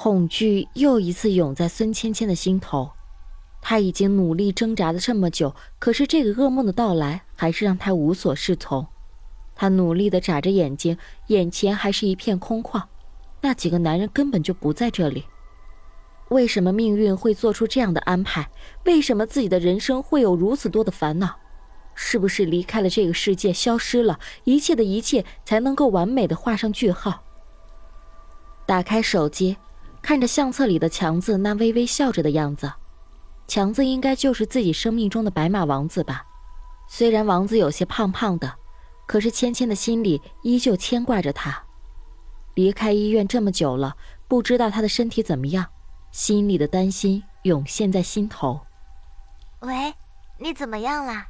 恐惧又一次涌在孙芊芊的心头，她已经努力挣扎了这么久，可是这个噩梦的到来还是让她无所适从。她努力的眨着眼睛，眼前还是一片空旷，那几个男人根本就不在这里。为什么命运会做出这样的安排？为什么自己的人生会有如此多的烦恼？是不是离开了这个世界，消失了，一切的一切才能够完美的画上句号？打开手机。看着相册里的强子那微微笑着的样子，强子应该就是自己生命中的白马王子吧？虽然王子有些胖胖的，可是芊芊的心里依旧牵挂着他。离开医院这么久了，不知道他的身体怎么样，心里的担心涌现在心头。喂，你怎么样了？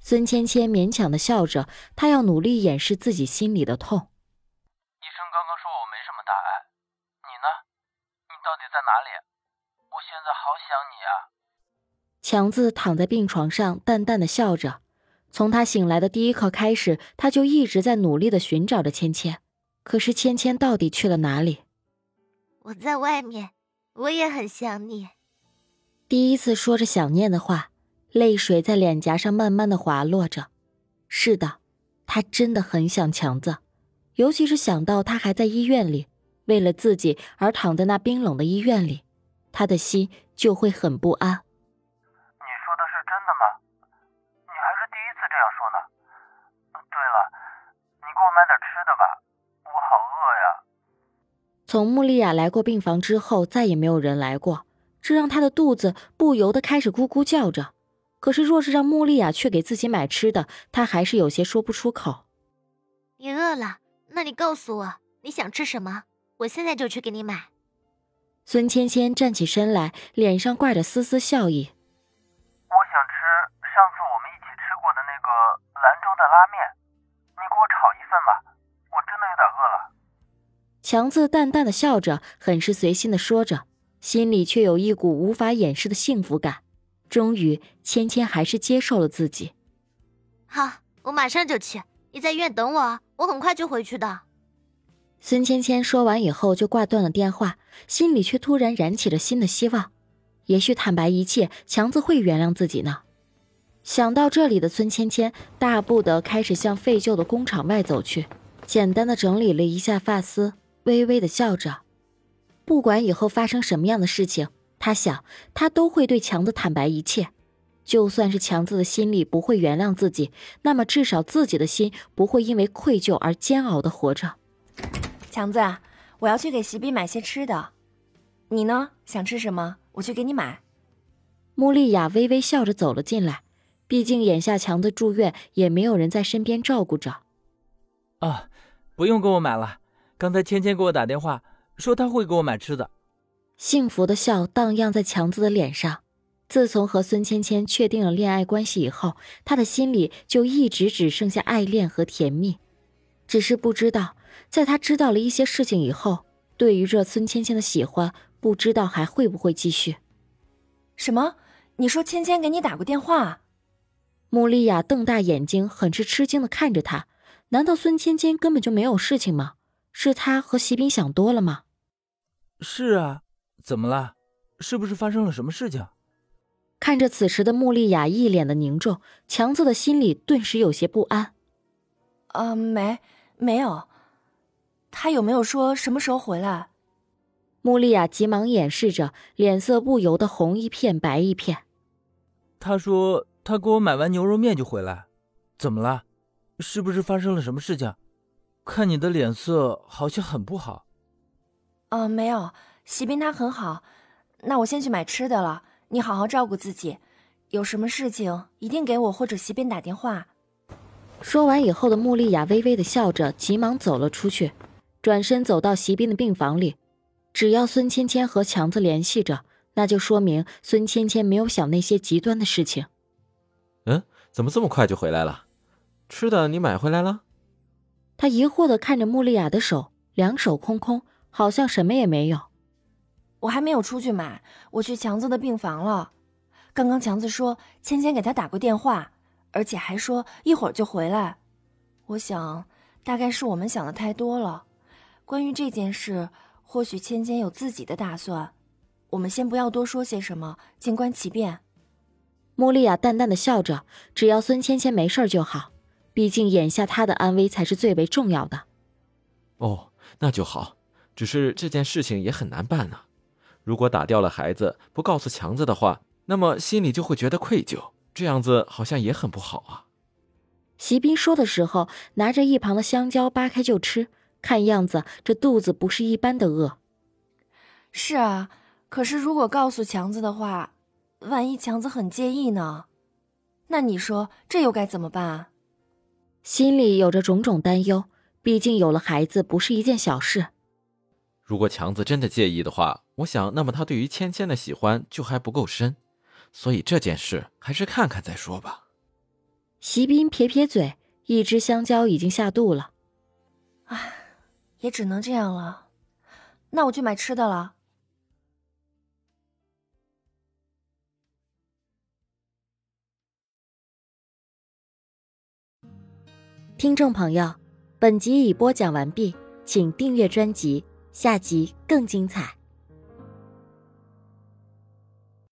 孙芊芊勉强的笑着，她要努力掩饰自己心里的痛。到底在哪里？我现在好想你啊！强子躺在病床上，淡淡的笑着。从他醒来的第一刻开始，他就一直在努力的寻找着芊芊。可是芊芊到底去了哪里？我在外面，我也很想你。第一次说着想念的话，泪水在脸颊上慢慢的滑落着。是的，他真的很想强子，尤其是想到他还在医院里。为了自己而躺在那冰冷的医院里，他的心就会很不安。你说的是真的吗？你还是第一次这样说呢。对了，你给我买点吃的吧，我好饿呀。从穆丽亚来过病房之后，再也没有人来过，这让他的肚子不由得开始咕咕叫着。可是，若是让穆丽亚去给自己买吃的，他还是有些说不出口。你饿了？那你告诉我你想吃什么？我现在就去给你买。孙芊芊站起身来，脸上挂着丝丝笑意。我想吃上次我们一起吃过的那个兰州的拉面，你给我炒一份吧，我真的有点饿了。强子淡淡的笑着，很是随心的说着，心里却有一股无法掩饰的幸福感。终于，芊芊还是接受了自己。好，我马上就去。你在医院等我，我很快就回去的。孙芊芊说完以后就挂断了电话，心里却突然燃起了新的希望。也许坦白一切，强子会原谅自己呢。想到这里的孙芊芊大步的开始向废旧的工厂外走去，简单的整理了一下发丝，微微的笑着。不管以后发生什么样的事情，他想他都会对强子坦白一切。就算是强子的心里不会原谅自己，那么至少自己的心不会因为愧疚而煎熬的活着。强子，我要去给席比买些吃的，你呢？想吃什么？我去给你买。穆丽雅微微笑着走了进来，毕竟眼下强子住院，也没有人在身边照顾着。啊，不用给我买了，刚才芊芊给我打电话，说她会给我买吃的。幸福的笑荡漾在强子的脸上。自从和孙芊芊确定了恋爱关系以后，他的心里就一直只剩下爱恋和甜蜜，只是不知道。在他知道了一些事情以后，对于这孙芊芊的喜欢，不知道还会不会继续。什么？你说芊芊给你打过电话？穆丽亚瞪大眼睛，很是吃惊的看着他。难道孙芊芊根本就没有事情吗？是他和席斌想多了吗？是啊，怎么了？是不是发生了什么事情？看着此时的穆丽亚一脸的凝重，强子的心里顿时有些不安。啊，没。没有，他有没有说什么时候回来？穆丽亚急忙掩饰着，脸色不由得红一片白一片。他说他给我买完牛肉面就回来，怎么了？是不是发生了什么事情？看你的脸色好像很不好。哦，没有，席斌他很好。那我先去买吃的了，你好好照顾自己。有什么事情一定给我或者席斌打电话。说完以后的穆丽亚微微的笑着，急忙走了出去，转身走到席斌的病房里。只要孙芊芊和强子联系着，那就说明孙芊芊没有想那些极端的事情。嗯，怎么这么快就回来了？吃的你买回来了？他疑惑的看着穆丽亚的手，两手空空，好像什么也没有。我还没有出去买，我去强子的病房了。刚刚强子说芊芊给他打过电话，而且还说一会儿就回来。我想，大概是我们想的太多了。关于这件事，或许芊芊有自己的打算。我们先不要多说些什么，静观其变。穆丽亚淡淡的笑着，只要孙芊芊没事就好，毕竟眼下她的安危才是最为重要的。哦，那就好。只是这件事情也很难办呢。如果打掉了孩子不告诉强子的话，那么心里就会觉得愧疚，这样子好像也很不好啊。席斌说的时候，拿着一旁的香蕉扒开就吃，看样子这肚子不是一般的饿。是啊，可是如果告诉强子的话，万一强子很介意呢？那你说这又该怎么办啊？心里有着种种担忧，毕竟有了孩子不是一件小事。如果强子真的介意的话，我想，那么他对于芊芊的喜欢就还不够深，所以这件事还是看看再说吧。席斌撇撇嘴，一只香蕉已经下肚了。唉，也只能这样了。那我去买吃的了。听众朋友，本集已播讲完毕，请订阅专辑。下集更精彩。